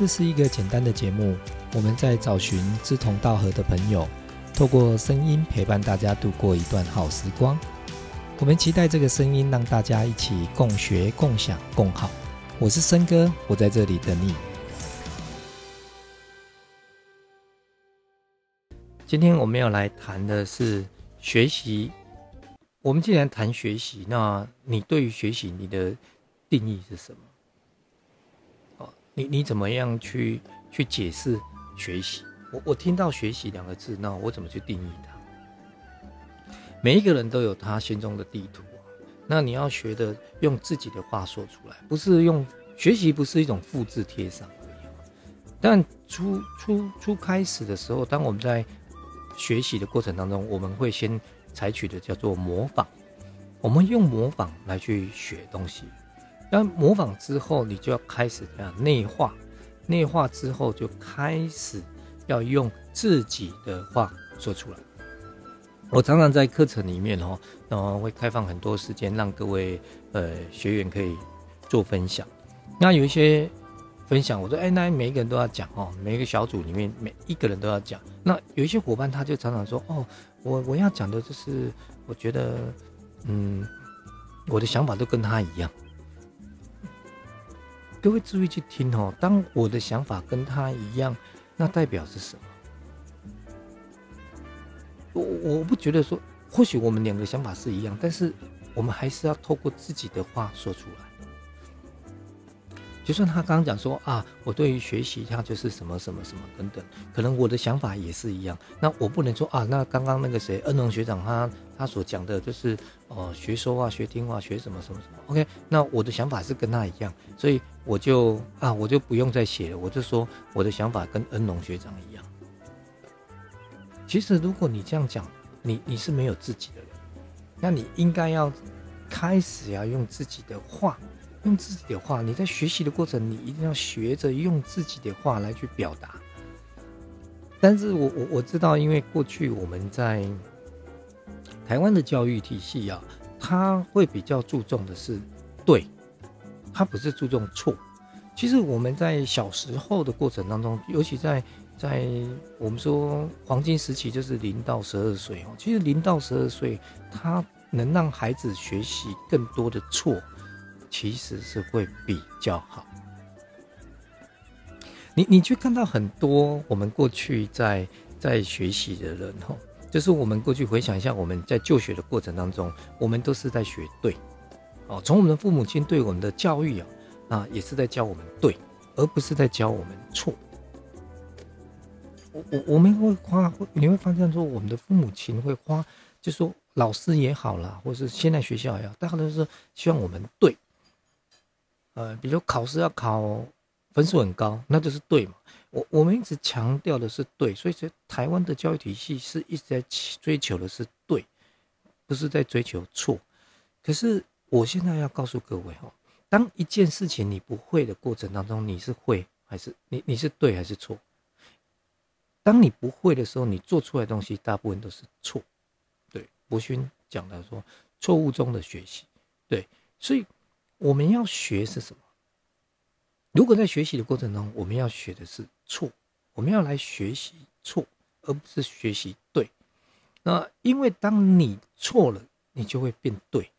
这是一个简单的节目，我们在找寻志同道合的朋友，透过声音陪伴大家度过一段好时光。我们期待这个声音让大家一起共学、共享、共好。我是森哥，我在这里等你。今天我们要来谈的是学习。我们既然谈学习，那你对于学习你的定义是什么？你你怎么样去去解释学习？我我听到学习两个字，那我怎么去定义它？每一个人都有他心中的地图，那你要学的用自己的话说出来，不是用学习，不是一种复制贴上而已。但初初初开始的时候，当我们在学习的过程当中，我们会先。采取的叫做模仿，我们用模仿来去学东西。那模仿之后，你就要开始这样内化，内化之后就开始要用自己的话说出来。我常常在课程里面哦，然后会开放很多时间让各位呃学员可以做分享。那有一些分享，我说哎，那每一个人都要讲哦，每一个小组里面每一个人都要讲。那有一些伙伴他就常常说哦。我我要讲的就是，我觉得，嗯，我的想法都跟他一样。各位注意去听哦，当我的想法跟他一样，那代表是什么？我我不觉得说，或许我们两个想法是一样，但是我们还是要透过自己的话说出来。就算他刚刚讲说啊，我对于学习他就是什么什么什么等等，可能我的想法也是一样。那我不能说啊，那刚刚那个谁恩龙学长他他所讲的就是哦学说话学听话学什么什么什么。OK，那我的想法是跟他一样，所以我就啊我就不用再写了，我就说我的想法跟恩龙学长一样。其实如果你这样讲，你你是没有自己的人，那你应该要开始要用自己的话。用自己的话，你在学习的过程，你一定要学着用自己的话来去表达。但是我我我知道，因为过去我们在台湾的教育体系啊，他会比较注重的是对，他不是注重错。其实我们在小时候的过程当中，尤其在在我们说黄金时期，就是零到十二岁哦。其实零到十二岁，他能让孩子学习更多的错。其实是会比较好。你你去看到很多我们过去在在学习的人吼，就是我们过去回想一下，我们在就学的过程当中，我们都是在学对哦。从我们的父母亲对我们的教育啊，啊也是在教我们对，而不是在教我们错。我我我们会花，你会发现说，我们的父母亲会花，就说老师也好啦，或是现在学校也好，大家都是希望我们对。呃，比如考试要考分数很高，那就是对嘛。我我们一直强调的是对，所以说台湾的教育体系是一直在追求的是对，不是在追求错。可是我现在要告诉各位哦，当一件事情你不会的过程当中，你是会还是你你是对还是错？当你不会的时候，你做出来东西大部分都是错。对，博勋讲的说，错误中的学习。对，所以。我们要学是什么？如果在学习的过程中，我们要学的是错，我们要来学习错，而不是学习对。那因为当你错了，你就会变对。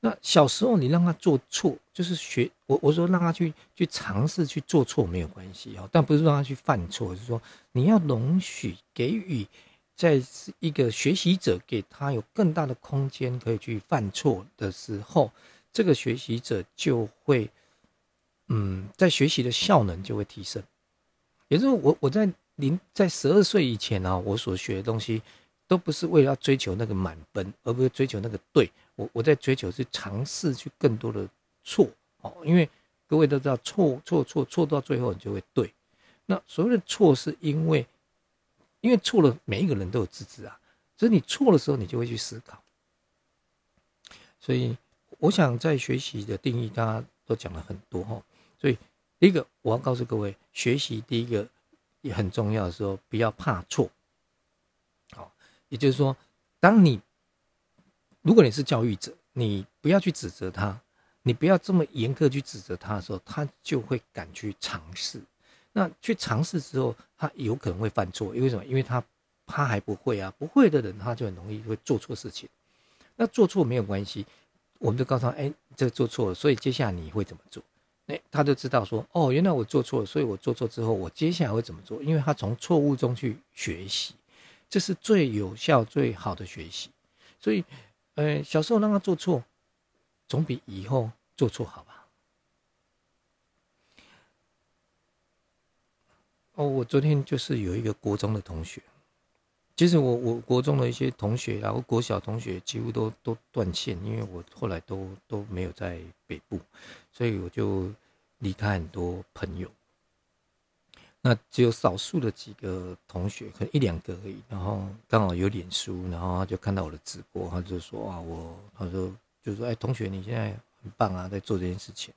那小时候你让他做错，就是学我我说让他去去尝试去做错没有关系啊，但不是让他去犯错，是说你要容许给予在一个学习者给他有更大的空间可以去犯错的时候。这个学习者就会，嗯，在学习的效能就会提升。也就是我我在零在十二岁以前啊，我所学的东西都不是为了要追求那个满分，而不是追求那个对。我我在追求是尝试去更多的错哦，因为各位都知道错错错错到最后你就会对。那所谓的错是因为，因为错了，每一个人都有自知啊，所以你错的时候，你就会去思考，所以。我想在学习的定义，大家都讲了很多哈，所以第一个我要告诉各位，学习第一个也很重要的时候，不要怕错。好，也就是说，当你如果你是教育者，你不要去指责他，你不要这么严苛去指责他的时候，他就会敢去尝试。那去尝试之后，他有可能会犯错，因为什么？因为他他还不会啊，不会的人他就很容易会做错事情。那做错没有关系，我们就告诉他，哎，这个做错了，所以接下来你会怎么做？哎，他就知道说，哦，原来我做错了，所以我做错之后，我接下来会怎么做？因为他从错误中去学习，这是最有效、最好的学习。所以，呃，小时候让他做错，总比以后做错好吧？哦，我昨天就是有一个国中的同学。其实我我国中的一些同学，然后国小同学几乎都都断线，因为我后来都都没有在北部，所以我就离开很多朋友。那只有少数的几个同学，可能一两个而已。然后刚好有脸书，然后他就看到我的直播，他就说啊，我他说就说哎，同学你现在很棒啊，在做这件事情。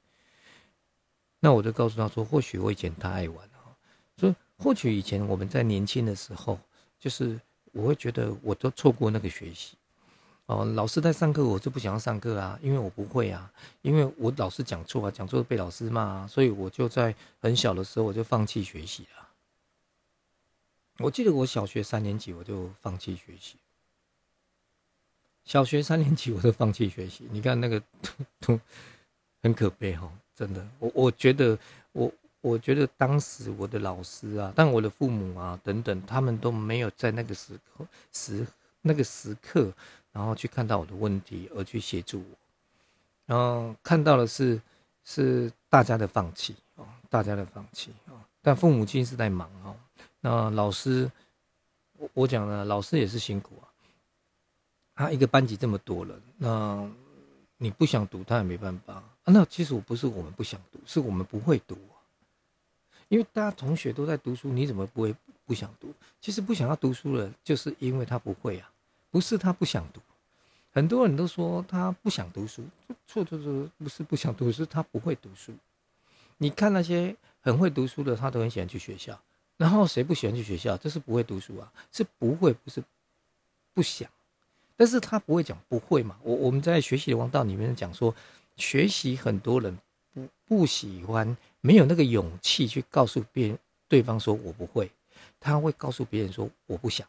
那我就告诉他说，或许我以前太爱玩了，说或许以前我们在年轻的时候，就是。我会觉得我都错过那个学习，哦，老师在上课，我就不想要上课啊，因为我不会啊，因为我老是讲错啊，讲错被老师骂，所以我就在很小的时候我就放弃学习了。我记得我小学三年级我就放弃学习，小学三年级我就放弃学习，你看那个 都很可悲哈，真的，我我觉得我。我觉得当时我的老师啊，但我的父母啊等等，他们都没有在那个时刻时那个时刻，然后去看到我的问题而去协助我，然后看到的是是大家的放弃哦，大家的放弃哦，但父母亲是在忙哦。那老师，我我讲了，老师也是辛苦啊。他一个班级这么多人，那你不想读，他也没办法。那其实我不是我们不想读，是我们不会读。因为大家同学都在读书，你怎么不会不想读？其实不想要读书了，就是因为他不会啊，不是他不想读。很多人都说他不想读书，错错错，不是不想读书，他不会读书。你看那些很会读书的，他都很喜欢去学校。然后谁不喜欢去学校？这是不会读书啊，是不会，不是不想。但是他不会讲不会嘛？我我们在学习的王道里面讲说，学习很多人不不喜欢。没有那个勇气去告诉别人，对方说我不会，他会告诉别人说我不想。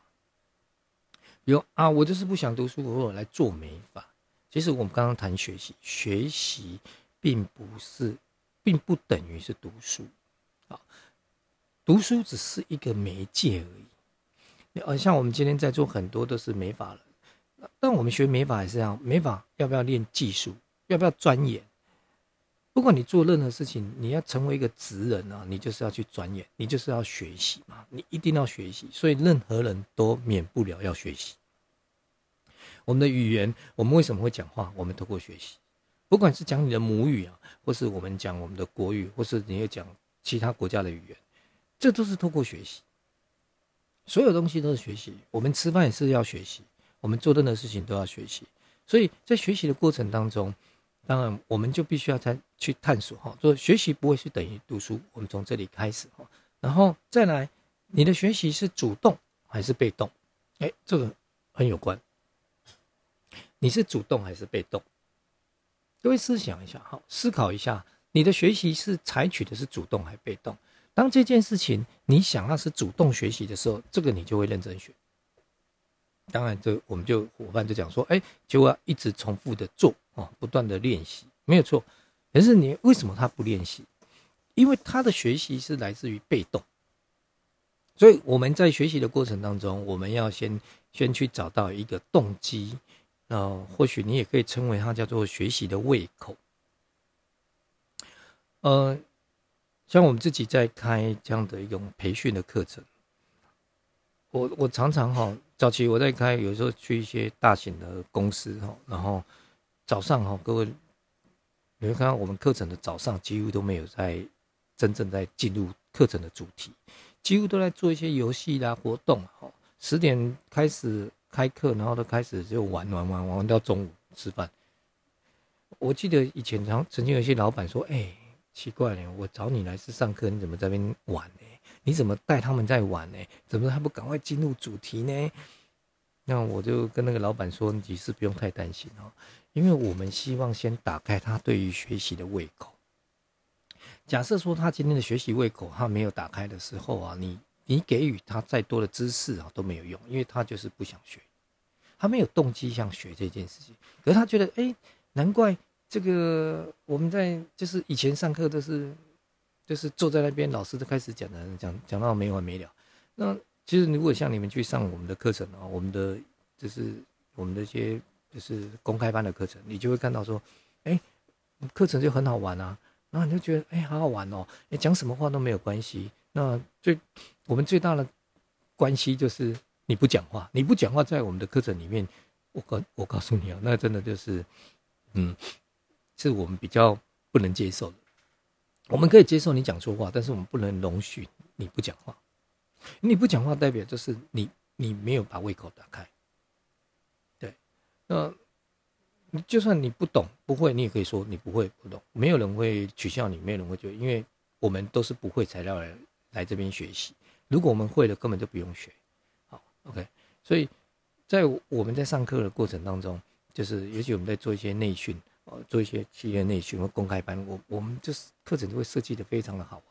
比如啊，我就是不想读书，我来做美发。其实我们刚刚谈学习，学习并不是，并不等于是读书啊，读书只是一个媒介而已。呃，像我们今天在做很多都是美发了，但我们学美发也是这样，美发要不要练技术，要不要钻研？不管你做任何事情，你要成为一个职人啊，你就是要去钻研，你就是要学习嘛，你一定要学习。所以任何人都免不了要学习。我们的语言，我们为什么会讲话？我们透过学习，不管是讲你的母语啊，或是我们讲我们的国语，或是你要讲其他国家的语言，这都是透过学习。所有东西都是学习。我们吃饭也是要学习，我们做任何事情都要学习。所以在学习的过程当中。当然，我们就必须要再去探索哈，说学习不会是等于读书，我们从这里开始哈，然后再来，你的学习是主动还是被动？哎，这个很有关。你是主动还是被动？各位思想一下哈，思考一下，你的学习是采取的是主动还是被动？当这件事情你想要是主动学习的时候，这个你就会认真学。当然，这我们就伙伴就讲说，哎，就要一直重复的做。哦，不断的练习没有错，可是你为什么他不练习？因为他的学习是来自于被动，所以我们在学习的过程当中，我们要先先去找到一个动机，呃，或许你也可以称为它叫做学习的胃口。呃，像我们自己在开这样的一种培训的课程，我我常常哈，早期我在开，有时候去一些大型的公司哈，然后。早上哈，各位，你会看到我们课程的早上几乎都没有在真正在进入课程的主题，几乎都在做一些游戏啦活动哈。十点开始开课，然后都开始就玩玩玩玩到中午吃饭。我记得以前常曾经有些老板说：“哎，奇怪了，我找你来是上课，你怎么在边玩呢？你怎么带他们在玩呢？怎么还不赶快进入主题呢？”那我就跟那个老板说：“你是不用太担心哦。”因为我们希望先打开他对于学习的胃口，假设说他今天的学习胃口他没有打开的时候啊，你你给予他再多的知识啊都没有用，因为他就是不想学，他没有动机想学这件事情。可是他觉得，哎，难怪这个我们在就是以前上课都是就是坐在那边，老师都开始讲的讲讲到没完没了。那其实如果像你们去上我们的课程啊，我们的就是我们的一些就是公开班的课程，你就会看到说，哎。课程就很好玩啊，然后你就觉得哎，好好玩哦，你讲什么话都没有关系。那最我们最大的关系就是你不讲话，你不讲话，在我们的课程里面，我告我告诉你啊，那真的就是，嗯，是我们比较不能接受的。我们可以接受你讲错话，但是我们不能容许你不讲话。你不讲话代表就是你你没有把胃口打开。那。你就算你不懂不会，你也可以说你不会不懂，没有人会取笑你，没有人会觉得，因为我们都是不会材料来来这边学习。如果我们会了，根本就不用学。好，OK。所以在我们在上课的过程当中，就是尤其我们在做一些内训，呃，做一些企业内训或公开班，我我们就是课程都会设计的非常的好玩。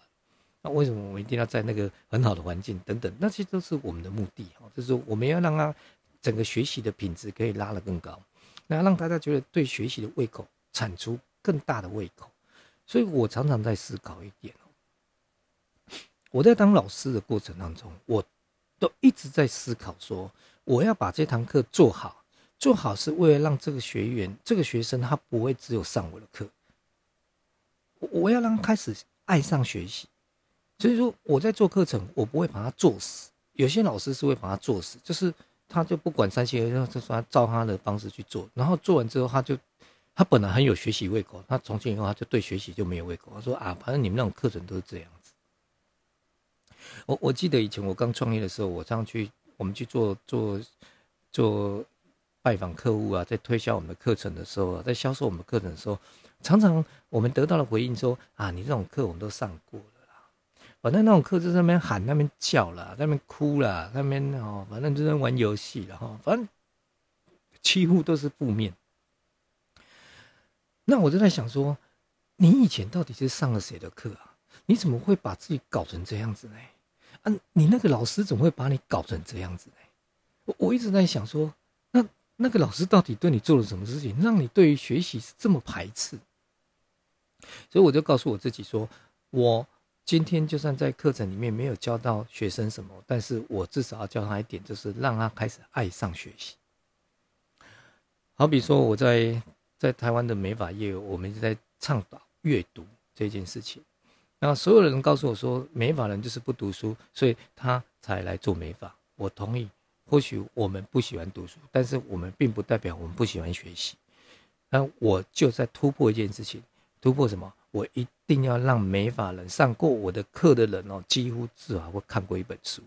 那为什么我们一定要在那个很好的环境等等？那些都是我们的目的哈，就是我们要让他整个学习的品质可以拉得更高。那让大家觉得对学习的胃口，产出更大的胃口，所以我常常在思考一点哦。我在当老师的过程当中，我都一直在思考说，我要把这堂课做好，做好是为了让这个学员、这个学生他不会只有上我的课，我要让他开始爱上学习。所以说我在做课程，我不会把它做死。有些老师是会把它做死，就是。他就不管三七二十一，他照他的方式去做，然后做完之后，他就他本来很有学习胃口，他从今以后他就对学习就没有胃口。他说啊，反正你们那种课程都是这样子。我我记得以前我刚创业的时候，我上去我们去做做做拜访客户啊，在推销我们的课程的时候，在销售我们的课程的时候，常常我们得到的回应说啊，你这种课我们都上过了。反正那种课就在那边喊、那边叫了、那边哭了、那边哦，反正就在玩游戏了哈。反正几乎都是负面。那我就在想说，你以前到底是上了谁的课啊？你怎么会把自己搞成这样子呢？啊，你那个老师怎么会把你搞成这样子呢？我我一直在想说，那那个老师到底对你做了什么事情，让你对于学习是这么排斥？所以我就告诉我自己说，我。今天就算在课程里面没有教到学生什么，但是我至少要教他一点，就是让他开始爱上学习。好比说我在在台湾的美法业，我们在倡导阅读这件事情。那所有的人告诉我说，美法人就是不读书，所以他才来做美法。我同意，或许我们不喜欢读书，但是我们并不代表我们不喜欢学习。那我就在突破一件事情，突破什么？我一定要让美法人上过我的课的人哦，几乎至少会看过一本书，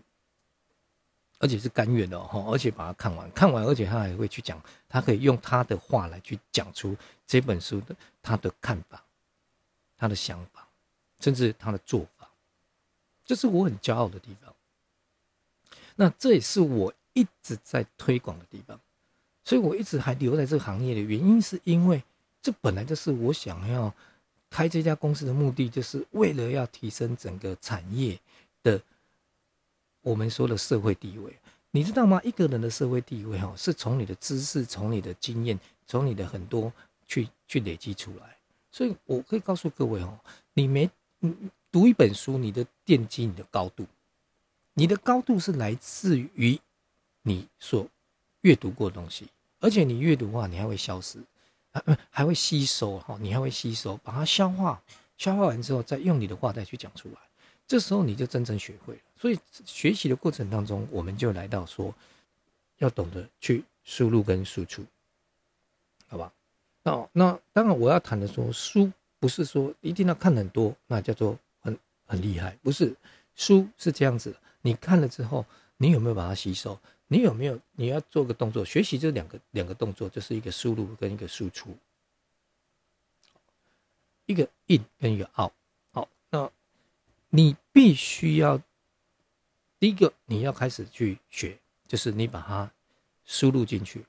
而且是甘愿的哈，而且把它看完，看完，而且他还会去讲，他可以用他的话来去讲出这本书的他的看法、他的想法，甚至他的做法，这是我很骄傲的地方。那这也是我一直在推广的地方，所以我一直还留在这个行业的原因，是因为这本来就是我想要。开这家公司的目的，就是为了要提升整个产业的我们说的社会地位。你知道吗？一个人的社会地位，哈，是从你的知识、从你的经验、从你的很多去去累积出来。所以我可以告诉各位，哦，你没读一本书，你的奠基你的高度，你的高度是来自于你所阅读过的东西，而且你阅读的话，你还会消失。还还会吸收哈，你还会吸收，把它消化，消化完之后，再用你的话再去讲出来，这时候你就真正学会了。所以学习的过程当中，我们就来到说，要懂得去输入跟输出，好吧？那那当然我要谈的说，书不是说一定要看很多，那叫做很很厉害，不是书是这样子，你看了之后，你有没有把它吸收？你有没有？你要做个动作，学习这两个两个动作，就是一个输入跟一个输出，一个 in 跟一个 out。好，那你必须要第一个你要开始去学，就是你把它输入进去，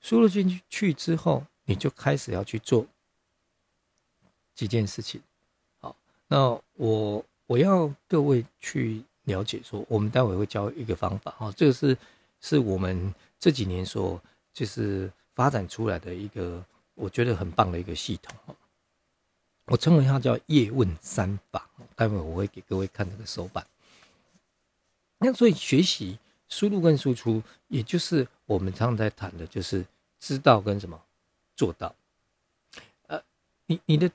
输入进去之后，你就开始要去做几件事情。好，那我我要各位去了解说，我们待会会教一个方法哈，这个是是我们这几年所就是发展出来的一个我觉得很棒的一个系统我称为它叫叶问三法，待会我会给各位看这个手板。那所以学习输入跟输出，也就是我们常常在谈的，就是知道跟什么做到。呃，你你的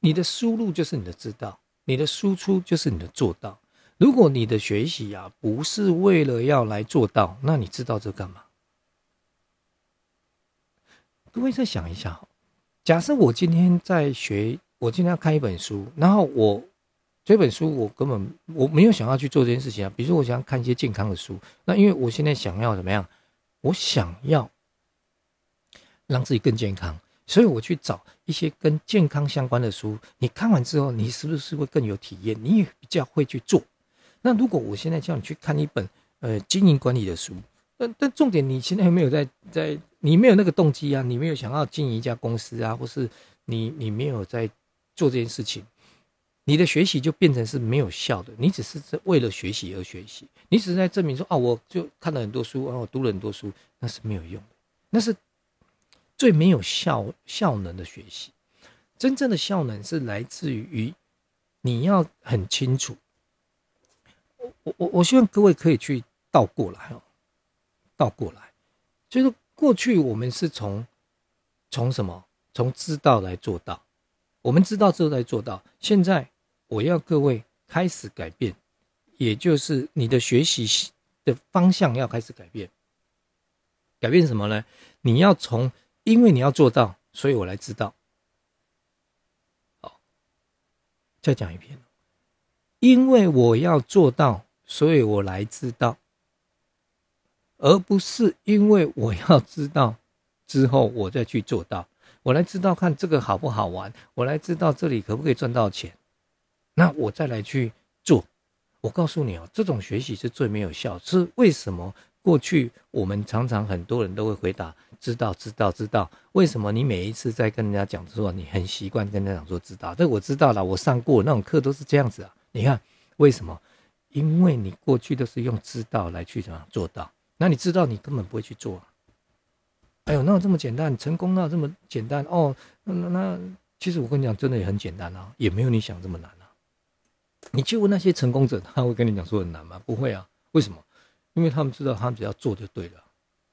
你的输入就是你的知道，你的输出就是你的做到。如果你的学习啊不是为了要来做到，那你知道这干嘛？各位再想一下，假设我今天在学，我今天要看一本书，然后我。这本书我根本我没有想要去做这件事情啊。比如说，我想要看一些健康的书，那因为我现在想要怎么样？我想要让自己更健康，所以我去找一些跟健康相关的书。你看完之后，你是不是会更有体验？你也比较会去做。那如果我现在叫你去看一本呃经营管理的书，但但重点你现在没有在在？你没有那个动机啊，你没有想要经营一家公司啊，或是你你没有在做这件事情。你的学习就变成是没有效的，你只是在为了学习而学习，你只是在证明说啊，我就看了很多书，啊，我读了很多书，那是没有用的，那是最没有效效能的学习。真正的效能是来自于你要很清楚。我我我希望各位可以去倒过来哦，倒过来，就是过去我们是从从什么从知道来做到，我们知道之后来做到，现在。我要各位开始改变，也就是你的学习的方向要开始改变。改变什么呢？你要从，因为你要做到，所以我来知道。好，再讲一遍。因为我要做到，所以我来知道，而不是因为我要知道之后我再去做到。我来知道看这个好不好玩，我来知道这里可不可以赚到钱。那我再来去做，我告诉你哦，这种学习是最没有效。是为什么？过去我们常常很多人都会回答“知道，知道，知道”。为什么你每一次在跟人家讲的时候，你很习惯跟人家讲说“知道”？这我知道了，我上过那种课都是这样子啊。你看为什么？因为你过去都是用“知道”来去怎么做到？那你知道你根本不会去做。哎呦，那这么简单，成功那这么简单哦？那那其实我跟你讲，真的也很简单啊，也没有你想这么难啊。你去问那些成功者，他会跟你讲说很难吗？不会啊，为什么？因为他们知道他们只要做就对了。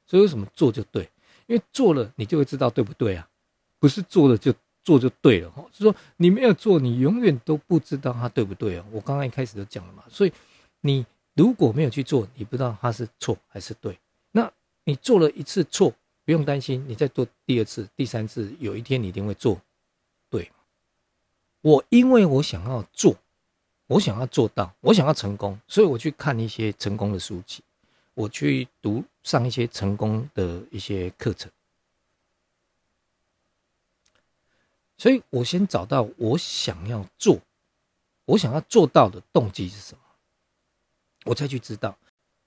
所以为什么做就对？因为做了你就会知道对不对啊？不是做了就做就对了哈。是说你没有做，你永远都不知道它对不对哦。我刚刚一开始就讲了嘛。所以你如果没有去做，你不知道它是错还是对。那你做了一次错，不用担心，你再做第二次、第三次，有一天你一定会做对。我因为我想要做。我想要做到，我想要成功，所以我去看一些成功的书籍，我去读上一些成功的一些课程，所以我先找到我想要做，我想要做到的动机是什么，我再去知道，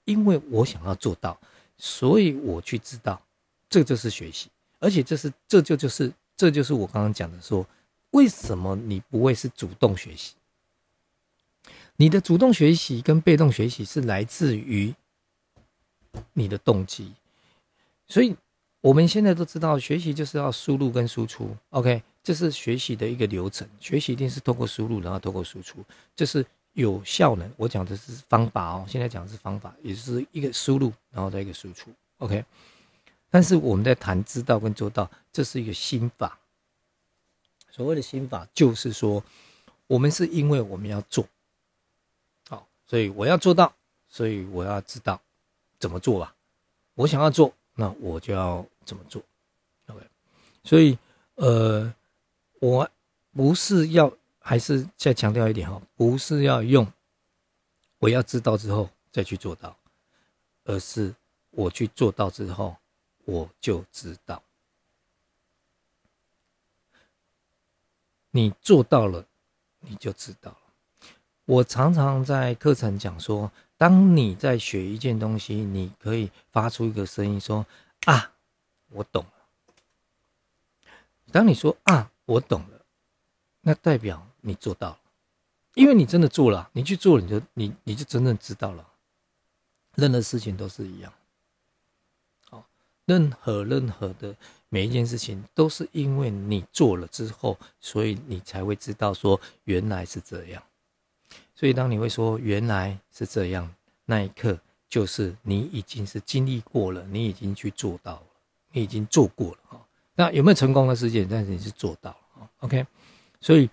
因为我想要做到，所以我去知道，这就是学习，而且这是这就就是这就是我刚刚讲的说，为什么你不会是主动学习？你的主动学习跟被动学习是来自于你的动机，所以我们现在都知道，学习就是要输入跟输出。OK，这是学习的一个流程。学习一定是透过输入，然后透过输出，这是有效能。我讲的是方法哦，现在讲的是方法，也就是一个输入，然后再一个输出。OK，但是我们在谈知道跟做到，这是一个心法。所谓的心法，就是说，我们是因为我们要做。好所以我要做到，所以我要知道怎么做吧。我想要做，那我就要怎么做。OK，所以呃，我不是要，还是再强调一点哈，不是要用我要知道之后再去做到，而是我去做到之后，我就知道。你做到了，你就知道了。我常常在课程讲说，当你在学一件东西，你可以发出一个声音说：“啊，我懂了。”当你说“啊，我懂了”，那代表你做到了。因为你真的做了，你去做了，你就你你就真正知道了。任何事情都是一样，好，任何任何的每一件事情都是因为你做了之后，所以你才会知道说原来是这样。所以当你会说原来是这样那一刻，就是你已经是经历过了，你已经去做到了，你已经做过了啊。那有没有成功的事件？但是你是做到了，OK。所以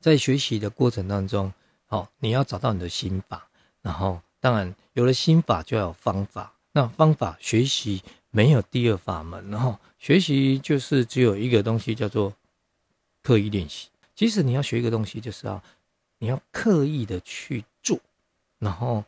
在学习的过程当中，好，你要找到你的心法，然后。当然，有了心法就要有方法。那方法学习没有第二法门，然后学习就是只有一个东西，叫做刻意练习。即使你要学一个东西，就是要你要刻意的去做，然后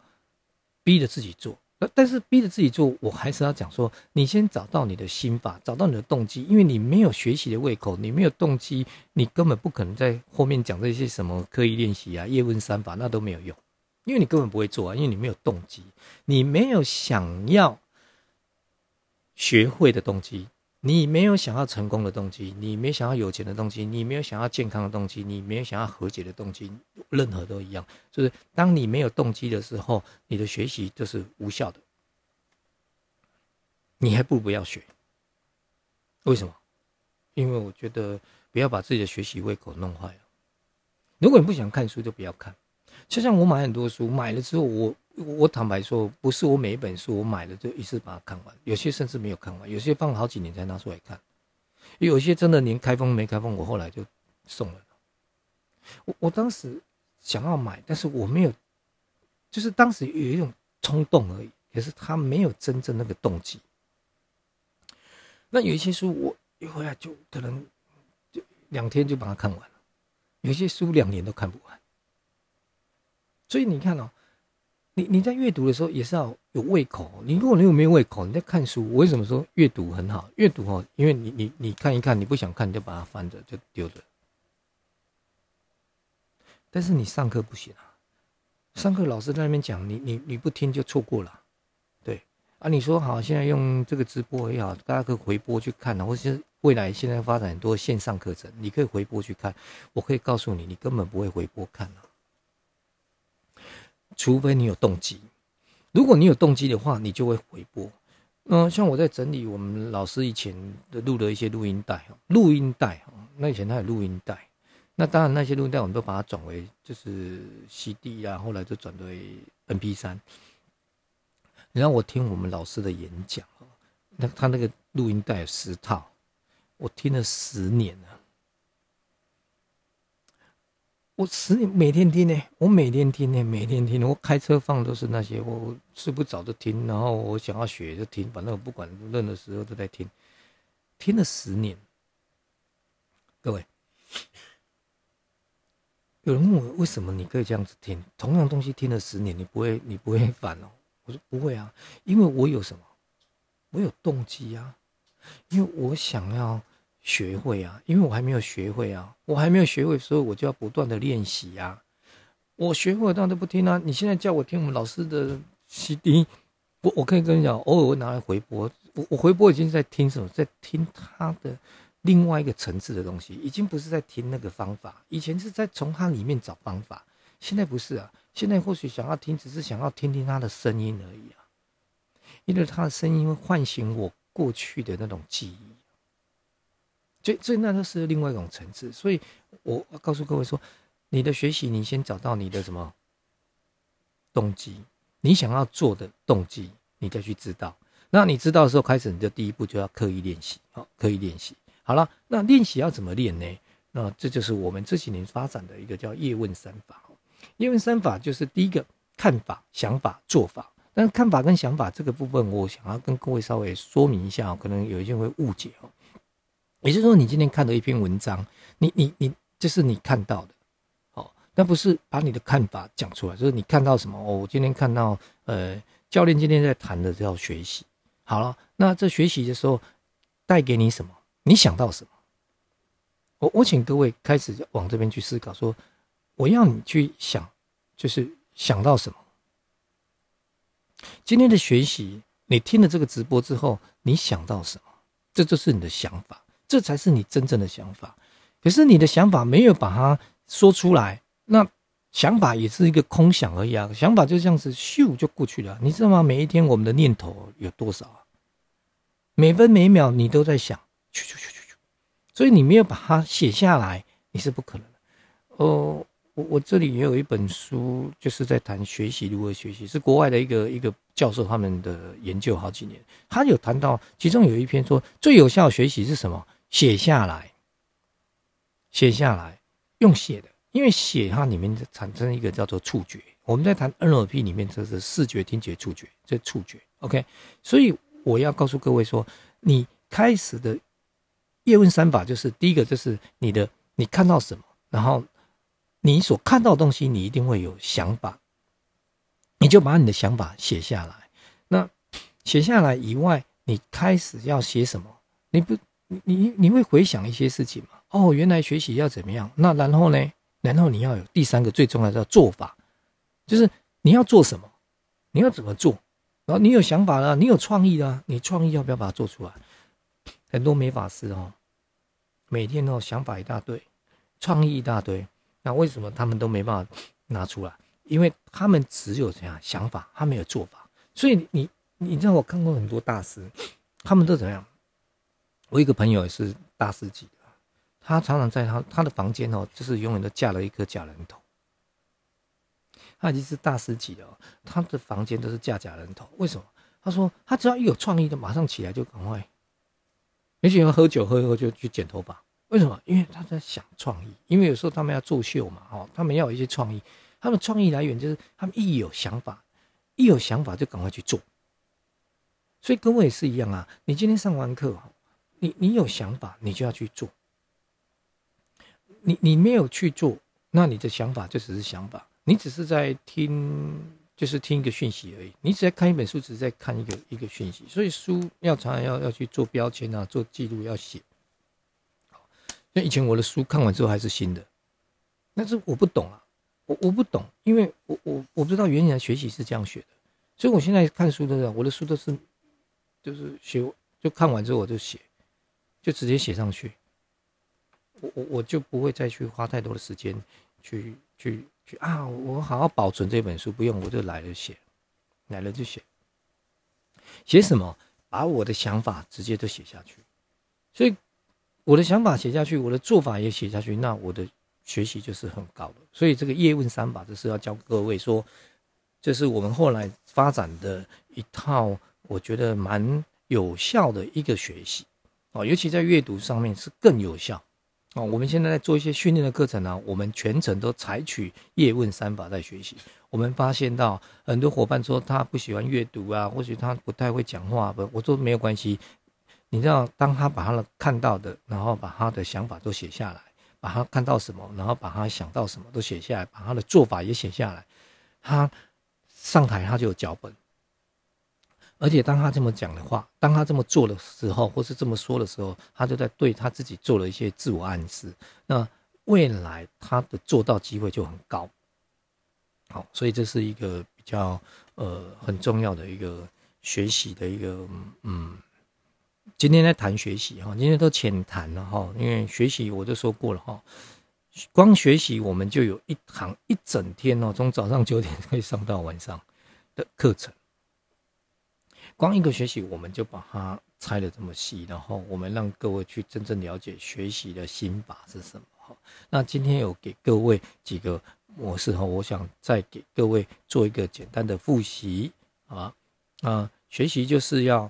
逼着自己做。但是逼着自己做，我还是要讲说，你先找到你的心法，找到你的动机。因为你没有学习的胃口，你没有动机，你根本不可能在后面讲这些什么刻意练习啊、叶问三法，那都没有用。因为你根本不会做啊，因为你没有动机，你没有想要学会的动机，你没有想要成功的动机，你没想要有钱的动机，你没有想要健康的动机，你没有想要和解的动机，任何都一样。就是当你没有动机的时候，你的学习就是无效的。你还不如不要学。为什么？因为我觉得不要把自己的学习胃口弄坏了。如果你不想看书，就不要看。就像我买很多书，买了之后，我我坦白说，不是我每一本书我买了就一次把它看完，有些甚至没有看完，有些放了好几年才拿出来看，有些真的连开封没开封，我后来就送了。我我当时想要买，但是我没有，就是当时有一种冲动而已，可是他没有真正那个动机。那有一些书我一回来就可能就两天就把它看完了，有些书两年都看不完。所以你看哦，你你在阅读的时候也是要有胃口。你如果你有没有胃口，你在看书，为什么说阅读很好？阅读哦，因为你你你看一看，你不想看你就把它翻着就丢着。但是你上课不行啊，上课老师在那边讲，你你你不听就错过了。对啊，你说好，现在用这个直播也好，大家可以回播去看啊，或者是未来现在发展很多线上课程，你可以回播去看。我可以告诉你，你根本不会回播看啊。除非你有动机，如果你有动机的话，你就会回播。嗯，像我在整理我们老师以前录的一些录音带录音带那以前他有录音带，那当然那些录音带我们都把它转为就是 CD 啊，后来就转为 MP 三。你让我听我们老师的演讲那他那个录音带有十套，我听了十年了。我十年每天听呢，我每天听呢，每天听。我开车放都是那些，我睡不着就听，然后我想要学就听，反正我不管任何时候都在听。听了十年，各位，有人问我为什么你可以这样子听？同样东西听了十年，你不会你不会烦哦？我说不会啊，因为我有什么？我有动机啊，因为我想要。学会啊，因为我还没有学会啊，我还没有学会，所以我就要不断的练习呀。我学会当然都不听啊。你现在叫我听我们老师的 CD，我我可以跟你讲，偶尔会拿来回播。我我回播已经在听什么，在听他的另外一个层次的东西，已经不是在听那个方法。以前是在从他里面找方法，现在不是啊。现在或许想要听，只是想要听听他的声音而已啊，因为他的声音会唤醒我过去的那种记忆。所以，所以那都是另外一种层次。所以我告诉各位说，你的学习，你先找到你的什么动机，你想要做的动机，你再去知道。那你知道的时候，开始你的第一步就要刻意练习，好，刻意练习。好了，那练习要怎么练呢？那这就是我们这几年发展的一个叫叶问三法。叶问三法就是第一个看法、想法、做法。但是看法跟想法这个部分，我想要跟各位稍微说明一下，可能有一些会误解哦。也就是说，你今天看的一篇文章，你你你，这是你看到的，哦，但不是把你的看法讲出来。就是你看到什么，哦，我今天看到，呃，教练今天在谈的叫学习。好了，那这学习的时候带给你什么？你想到什么？我我请各位开始往这边去思考，说我要你去想，就是想到什么？今天的学习，你听了这个直播之后，你想到什么？这就是你的想法。这才是你真正的想法，可是你的想法没有把它说出来，那想法也是一个空想而已啊，想法就这样子咻就过去了。你知道吗？每一天我们的念头有多少啊？每分每秒你都在想，去去去去去，所以你没有把它写下来，你是不可能的。哦，我我这里也有一本书，就是在谈学习如何学习，是国外的一个一个教授他们的研究好几年，他有谈到，其中有一篇说最有效学习是什么？写下来，写下来，用写的。因为写它里面产生一个叫做触觉，我们在谈 NLP 里面，这是视觉、听觉、触觉，这触觉。OK，所以我要告诉各位说，你开始的叶问三法就是第一个，就是你的你看到什么，然后你所看到的东西，你一定会有想法，你就把你的想法写下来。那写下来以外，你开始要写什么？你不，你你你会回想一些事情吗？哦，原来学习要怎么样？那然后呢？然后你要有第三个最重要的做法，就是你要做什么，你要怎么做，然后你有想法了，你有创意了，你创意要不要把它做出来？很多美法师哦，每天哦想法一大堆，创意一大堆，那为什么他们都没办法拿出来？因为他们只有这样想法，他没有做法。所以你你知道我看过很多大师，他们都怎样？我一个朋友也是大师级的。他常常在他他的房间哦，就是永远都架了一颗假人头。他已经是大师级了，他的房间都是架假人头。为什么？他说他只要一有创意，就马上起来就赶快，也许要喝酒喝一喝就去剪头发。为什么？因为他在想创意。因为有时候他们要作秀嘛，哦，他们要有一些创意。他们创意来源就是他们一有想法，一有想法就赶快去做。所以各位也是一样啊。你今天上完课，你你有想法，你就要去做。你你没有去做，那你的想法就只是想法，你只是在听，就是听一个讯息而已。你只在看一本书，只是在看一个一个讯息。所以书要常常要要去做标签啊，做记录，要写。那以前我的书看完之后还是新的，但是我不懂啊，我我不懂，因为我我我不知道原来学习是这样学的，所以我现在看书都是，我的书都是，就是写就看完之后我就写，就直接写上去。我我我就不会再去花太多的时间去去去啊！我好好保存这本书，不用我就来了写，来了就写。写什么？把我的想法直接都写下去。所以我的想法写下去，我的做法也写下去，那我的学习就是很高的。所以这个叶问三法，就是要教各位说，这是我们后来发展的一套，我觉得蛮有效的一个学习哦，尤其在阅读上面是更有效。哦，我们现在在做一些训练的课程呢，我们全程都采取叶问三法在学习。我们发现到很多伙伴说他不喜欢阅读啊，或许他不太会讲话，不，我说没有关系。你知道，当他把他的看到的，然后把他的想法都写下来，把他看到什么，然后把他想到什么都写下来，把他的做法也写下来，他上台他就有脚本。而且当他这么讲的话，当他这么做的时候，或是这么说的时候，他就在对他自己做了一些自我暗示。那未来他的做到机会就很高。好，所以这是一个比较呃很重要的一个学习的一个嗯。今天在谈学习哈，今天都浅谈了哈，因为学习我都说过了哈，光学习我们就有一堂一整天哦，从早上九点可以上到晚上的课程。光一个学习，我们就把它拆的这么细，然后我们让各位去真正了解学习的心法是什么。哈，那今天有给各位几个模式哈，我想再给各位做一个简单的复习啊啊，学习就是要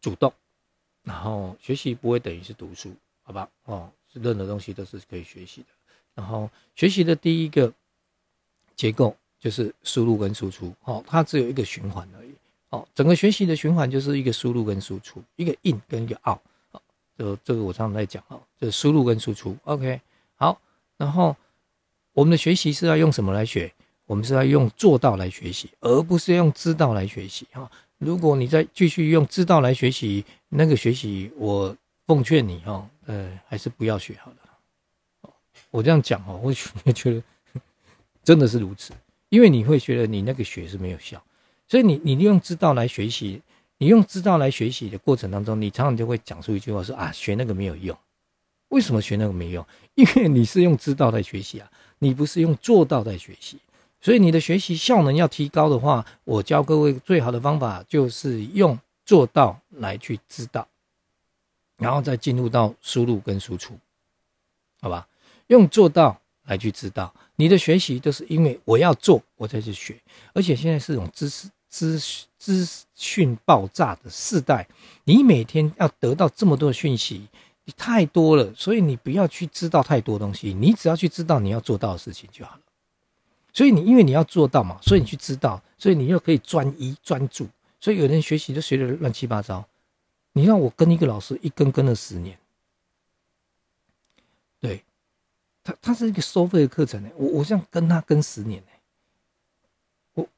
主动，然后学习不会等于是读书，好吧？哦，任何东西都是可以学习的。然后学习的第一个结构。就是输入跟输出，哦，它只有一个循环而已，哦，整个学习的循环就是一个输入跟输出，一个 in 跟一个 out，哦，这这个我常常在讲，哦，就是输入跟输出，OK，好，然后我们的学习是要用什么来学？我们是要用做到来学习，而不是用知道来学习，哈，如果你再继续用知道来学习，那个学习，我奉劝你，哈，呃，还是不要学好了，我这样讲，哦，我 觉得 真的是如此。因为你会觉得你那个学是没有效，所以你你用知道来学习，你用知道来学习的过程当中，你常常就会讲出一句话说啊，学那个没有用。为什么学那个没用？因为你是用知道在学习啊，你不是用做到在学习。所以你的学习效能要提高的话，我教各位最好的方法就是用做到来去知道，然后再进入到输入跟输出，好吧？用做到来去知道，你的学习都是因为我要做，我才去学。而且现在是种知识、资资讯爆炸的时代，你每天要得到这么多的讯息，你太多了，所以你不要去知道太多东西，你只要去知道你要做到的事情就好了。所以你因为你要做到嘛，所以你去知道，所以你又可以专一专注。所以有人学习就学的乱七八糟。你让我跟一个老师一跟跟了十年，对，他他是一个收费的课程呢，我我这样跟他跟十年呢，我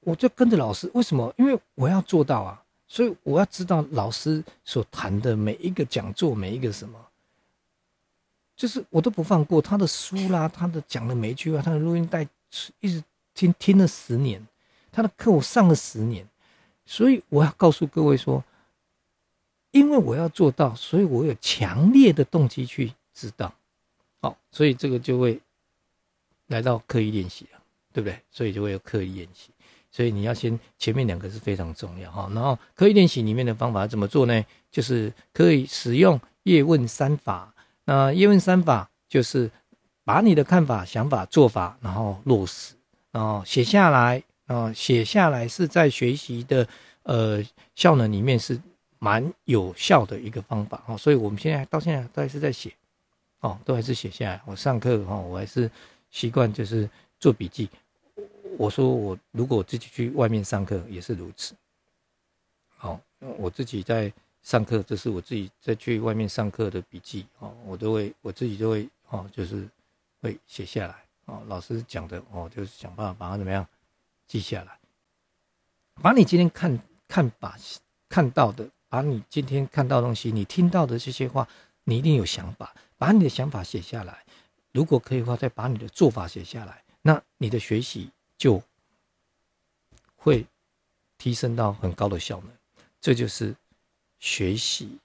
我就跟着老师，为什么？因为我要做到啊，所以我要知道老师所谈的每一个讲座，每一个什么。就是我都不放过他的书啦，他的讲的每一句话，他的录音带一直听听了十年，他的课我上了十年，所以我要告诉各位说，因为我要做到，所以我有强烈的动机去知道，好，所以这个就会来到刻意练习了，对不对？所以就会有刻意练习，所以你要先前面两个是非常重要哈，然后刻意练习里面的方法怎么做呢？就是可以使用叶问三法。那叶问三法就是把你的看法、想法、做法，然后落实，然后写下来，然后写下来是在学习的呃效能里面是蛮有效的一个方法哦。所以我们现在到现在都还是在写哦，都还是写下来。我上课哈，我还是习惯就是做笔记。我说我如果我自己去外面上课也是如此。好，我自己在。上课，这是我自己在去外面上课的笔记哦，我都会我自己就会哦，就是会写下来哦。老师讲的哦，就是想办法把它怎么样记下来，把你今天看看把看到的，把你今天看到东西，你听到的这些话，你一定有想法，把你的想法写下来。如果可以的话，再把你的做法写下来，那你的学习就会提升到很高的效能。这就是。学习